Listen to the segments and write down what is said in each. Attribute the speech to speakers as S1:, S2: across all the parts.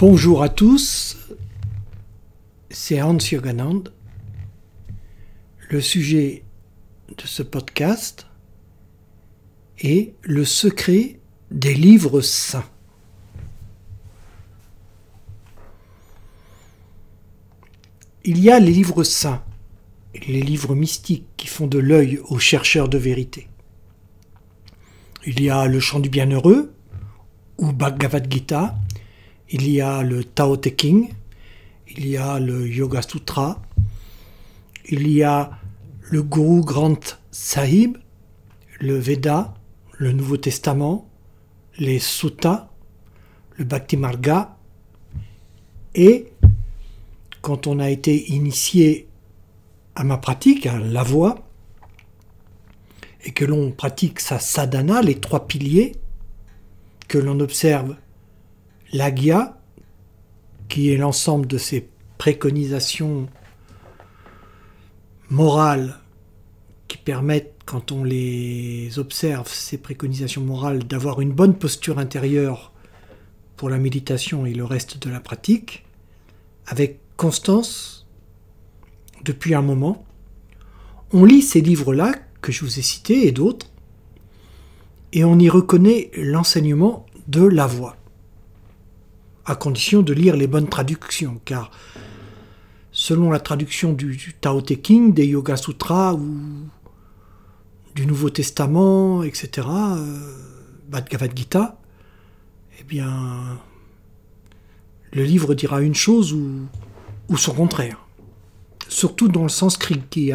S1: Bonjour à tous, c'est Hans Yoganand. Le sujet de ce podcast est le secret des livres saints. Il y a les livres saints, les livres mystiques qui font de l'œil aux chercheurs de vérité. Il y a le chant du bienheureux, ou Bhagavad Gita, il y a le Tao Te King, il y a le Yoga Sutra, il y a le Guru Granth Sahib, le Veda, le Nouveau Testament, les Suttas, le Bhakti Marga, et quand on a été initié à ma pratique, à la voix, et que l'on pratique sa sadhana, les trois piliers, que l'on observe L'Agya, qui est l'ensemble de ces préconisations morales qui permettent, quand on les observe, ces préconisations morales, d'avoir une bonne posture intérieure pour la méditation et le reste de la pratique, avec constance, depuis un moment. On lit ces livres-là, que je vous ai cités, et d'autres, et on y reconnaît l'enseignement de la voix à condition de lire les bonnes traductions, car selon la traduction du, Tao Te King, des Yoga Sutras ou du Nouveau Testament, etc., euh, Bhagavad Gita, eh bien, le livre dira une chose ou, son contraire. Surtout dans le sanskrit, qui,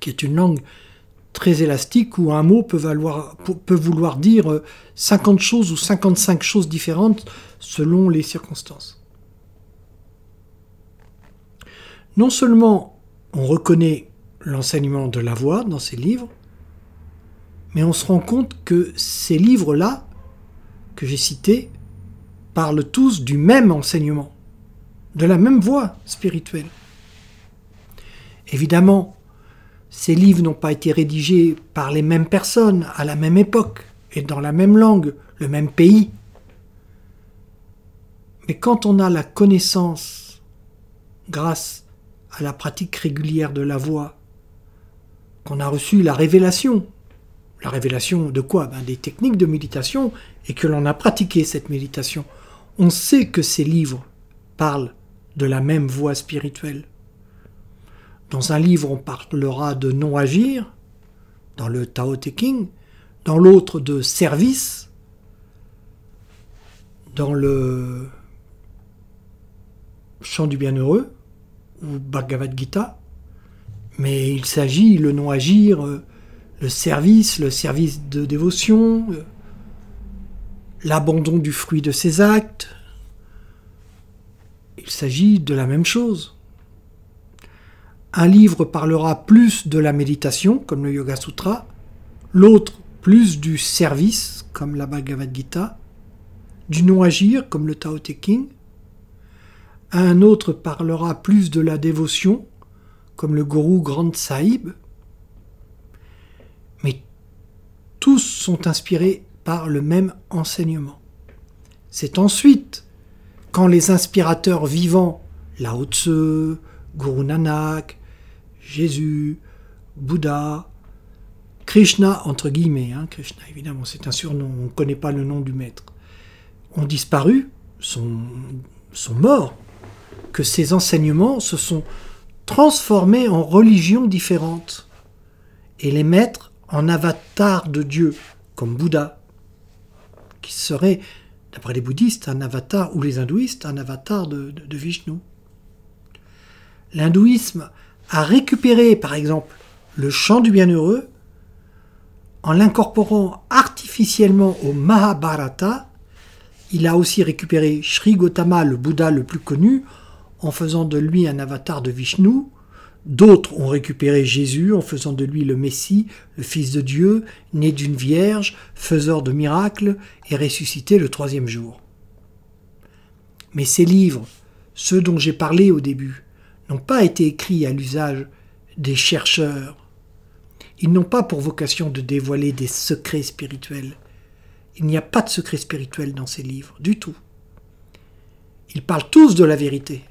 S1: qui est une langue très élastique où un mot peut, vouloir dire 50 choses ou 55 choses différentes selon les circonstances. Non seulement on reconnaît l'enseignement de la voix dans ces livres, mais on se rend compte que ces livres-là, que j'ai cités, parlent tous du même enseignement, de la même voie spirituelle. Évidemment, ces livres n'ont pas été rédigés par les mêmes personnes à la même époque et dans la même langue, le même pays. Mais quand on a la connaissance, grâce à la pratique régulière de la voix, qu'on a reçu la révélation, la révélation de quoi? Ben, Des techniques de méditation, et que l'on a pratiqué cette méditation, on sait que ces livres parlent de la même voie spirituelle. Dans un livre, on parlera de non-agir, dans le Tao Te King, dans l'autre de service, dans le Chant du Bienheureux, ou Bhagavad Gita, mais il s'agit, le non-agir, euh, le service, le service de dévotion, euh, l'abandon du fruit de ses actes, il s'agit de la même chose. Un livre parlera plus de la méditation, comme le Yoga Sutra, l'autre plus du service, comme la Bhagavad Gita, du non-agir, comme le Tao Te King. Un autre parlera plus de la dévotion, comme le Guru Granth Sahib. Mais tous sont inspirés par le même enseignement. C'est ensuite, quand les inspirateurs vivants, Lao Tse, Guru Nanak, Jésus, Bouddha, Krishna, entre guillemets, hein, Krishna évidemment c'est un surnom, on ne connaît pas le nom du maître, ont disparu, sont, sont morts, que ces enseignements se sont transformés en religions différentes, et les maîtres en avatars de Dieu, comme Bouddha, qui serait, d'après les bouddhistes, un avatar, ou les hindouistes, un avatar de, de Vishnu. L'hindouisme a récupéré, par exemple, le chant du bienheureux en l'incorporant artificiellement au Mahabharata. Il a aussi récupéré Sri Gautama, le Bouddha le plus connu, en faisant de lui un avatar de Vishnu. D'autres ont récupéré Jésus en faisant de lui le Messie, le Fils de Dieu, né d'une vierge, faiseur de miracles et ressuscité le troisième jour. Mais ces livres, ceux dont j'ai parlé au début, n'ont pas été écrits à l'usage des chercheurs. Ils n'ont pas pour vocation de dévoiler des secrets spirituels. Il n'y a pas de secret spirituel dans ces livres, du tout. Ils parlent tous de la vérité,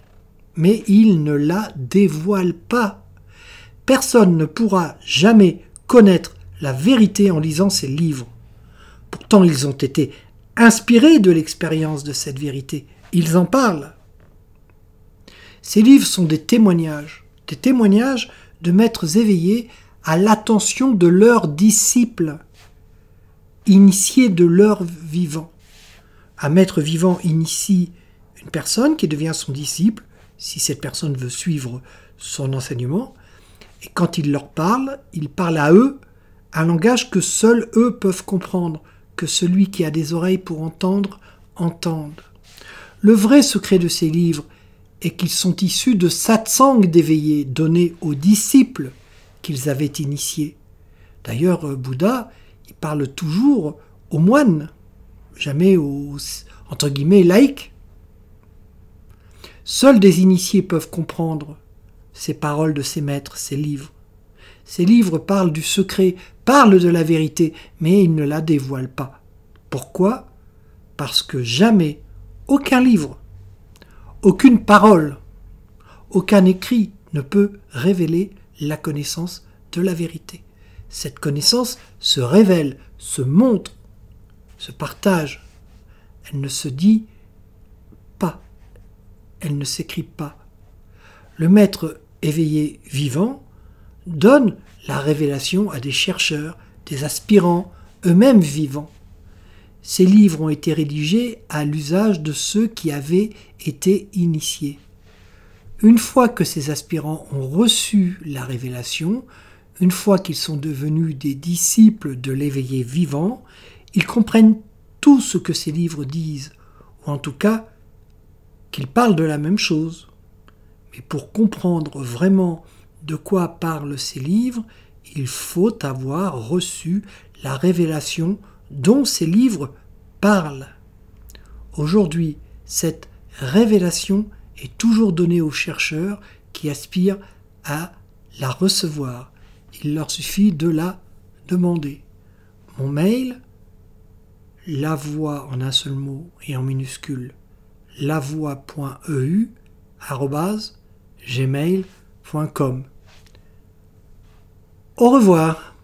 S1: mais ils ne la dévoilent pas. Personne ne pourra jamais connaître la vérité en lisant ces livres. Pourtant, ils ont été inspirés de l'expérience de cette vérité. Ils en parlent. Ces livres sont des témoignages, des témoignages de maîtres éveillés à l'attention de leurs disciples, initiés de leur vivant. Un maître vivant initie une personne qui devient son disciple, si cette personne veut suivre son enseignement, et quand il leur parle, il parle à eux un langage que seuls eux peuvent comprendre, que celui qui a des oreilles pour entendre entende. Le vrai secret de ces livres est qu'ils sont issus de satsang d'éveillés donnés aux disciples qu'ils avaient initiés. D'ailleurs, euh, Bouddha, il parle toujours aux moines, jamais aux, entre guillemets, laïcs. Seuls des initiés peuvent comprendre ces paroles de ces maîtres, ces livres. Ces livres parlent du secret, parlent de la vérité, mais ils ne la dévoilent pas. Pourquoi? Parce que jamais aucun livre, aucune parole, aucun écrit ne peut révéler la connaissance de la vérité. Cette connaissance se révèle, se montre, se partage. Elle ne se dit pas, elle ne s'écrit pas. Le maître éveillé vivant donne la révélation à des chercheurs, des aspirants, eux-mêmes vivants. Ces livres ont été rédigés à l'usage de ceux qui avaient été initiés. Une fois que ces aspirants ont reçu la révélation, une fois qu'ils sont devenus des disciples de l'éveillé vivant, ils comprennent tout ce que ces livres disent, ou en tout cas qu'ils parlent de la même chose. Mais pour comprendre vraiment de quoi parlent ces livres, il faut avoir reçu la révélation dont ces livres parlent. Aujourd'hui, cette révélation est toujours donnée aux chercheurs qui aspirent à la recevoir. Il leur suffit de la demander. Mon mail, la voix en un seul mot et en minuscule, lavoie.eu, gmail.com. Au revoir.